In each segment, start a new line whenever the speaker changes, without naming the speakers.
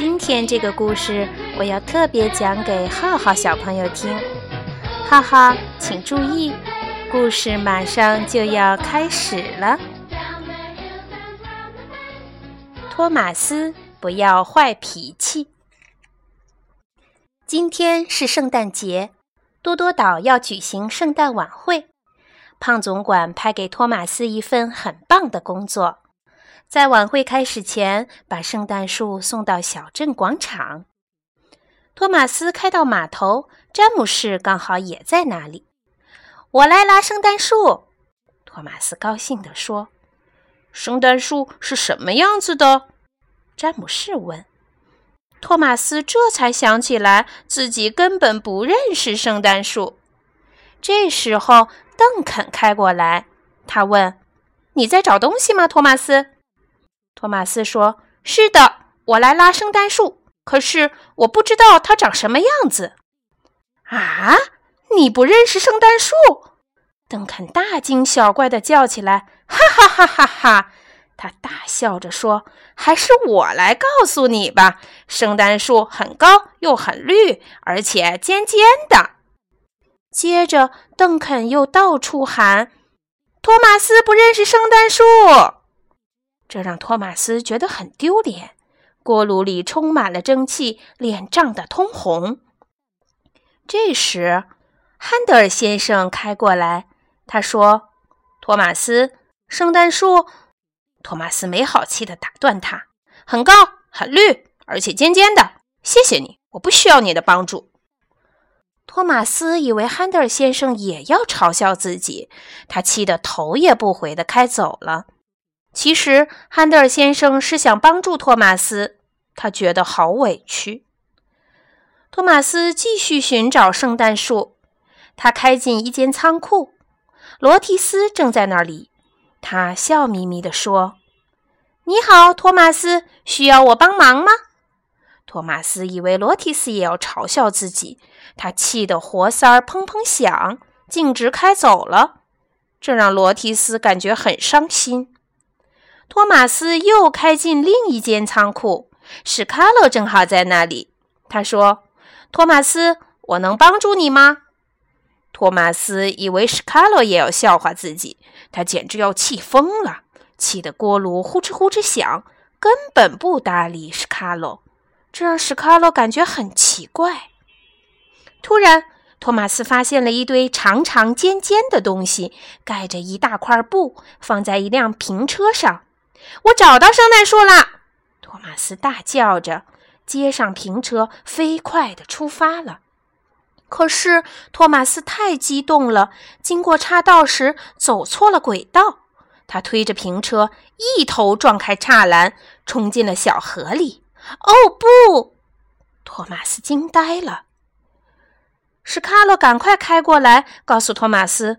今天这个故事我要特别讲给浩浩小朋友听。浩浩，请注意，故事马上就要开始了。托马斯，不要坏脾气。今天是圣诞节，多多岛要举行圣诞晚会。胖总管派给托马斯一份很棒的工作。在晚会开始前，把圣诞树送到小镇广场。托马斯开到码头，詹姆士刚好也在那里。我来拉圣诞树，托马斯高兴地说。
圣诞树是什么样子的？
詹姆士问。托马斯这才想起来自己根本不认识圣诞树。这时候，邓肯开过来，他问：“你在找东西吗，托马斯？”托马斯说：“是的，我来拉圣诞树，可是我不知道它长什么样子。”啊！你不认识圣诞树？邓肯大惊小怪地叫起来：“哈哈哈哈哈！”他大笑着说：“还是我来告诉你吧，圣诞树很高又很绿，而且尖尖的。”接着，邓肯又到处喊：“托马斯不认识圣诞树。”这让托马斯觉得很丢脸，锅炉里充满了蒸汽，脸涨得通红。这时，汉德尔先生开过来，他说：“托马斯，圣诞树。”托马斯没好气地打断他：“很高，很绿，而且尖尖的。谢谢你，我不需要你的帮助。”托马斯以为汉德尔先生也要嘲笑自己，他气得头也不回地开走了。其实，汉德尔先生是想帮助托马斯，他觉得好委屈。托马斯继续寻找圣诞树，他开进一间仓库，罗提斯正在那里。他笑眯眯地说：“你好，托马斯，需要我帮忙吗？”托马斯以为罗提斯也要嘲笑自己，他气得活塞儿砰砰响，径直开走了。这让罗提斯感觉很伤心。托马斯又开进另一间仓库，史卡洛正好在那里。他说：“托马斯，我能帮助你吗？”托马斯以为史卡洛也要笑话自己，他简直要气疯了，气得锅炉呼哧呼哧响，根本不搭理史卡洛，这让史卡洛感觉很奇怪。突然，托马斯发现了一堆长长尖尖的东西，盖着一大块布，放在一辆平车上。我找到圣诞树啦！托马斯大叫着，接上平车，飞快地出发了。可是托马斯太激动了，经过岔道时走错了轨道，他推着平车一头撞开栅栏，冲进了小河里。哦不！托马斯惊呆了。史卡洛赶快开过来，告诉托马斯：“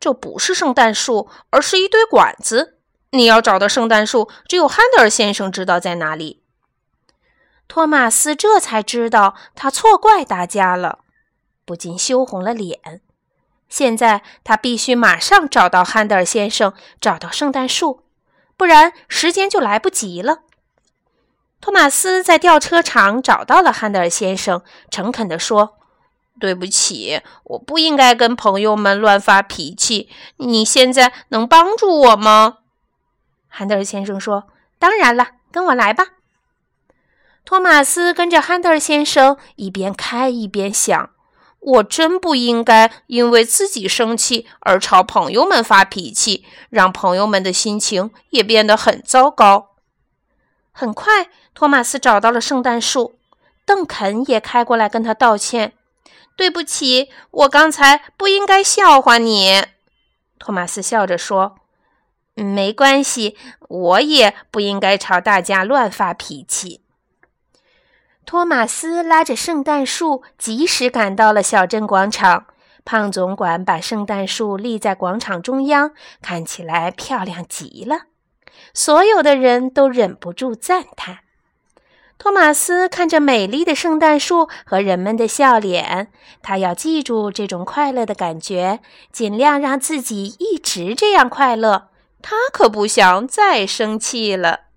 这不是圣诞树，而是一堆管子。”你要找的圣诞树，只有汉德尔先生知道在哪里。托马斯这才知道他错怪大家了，不禁羞红了脸。现在他必须马上找到汉德尔先生，找到圣诞树，不然时间就来不及了。托马斯在吊车厂找到了汉德尔先生，诚恳地说：“对不起，我不应该跟朋友们乱发脾气。你现在能帮助我吗？”汉德尔先生说：“当然了，跟我来吧。”托马斯跟着汉德尔先生一边开一边想：“我真不应该因为自己生气而朝朋友们发脾气，让朋友们的心情也变得很糟糕。”很快，托马斯找到了圣诞树，邓肯也开过来跟他道歉：“对不起，我刚才不应该笑话你。”托马斯笑着说。没关系，我也不应该朝大家乱发脾气。托马斯拉着圣诞树，及时赶到了小镇广场。胖总管把圣诞树立在广场中央，看起来漂亮极了。所有的人都忍不住赞叹。托马斯看着美丽的圣诞树和人们的笑脸，他要记住这种快乐的感觉，尽量让自己一直这样快乐。他可不想再生气了。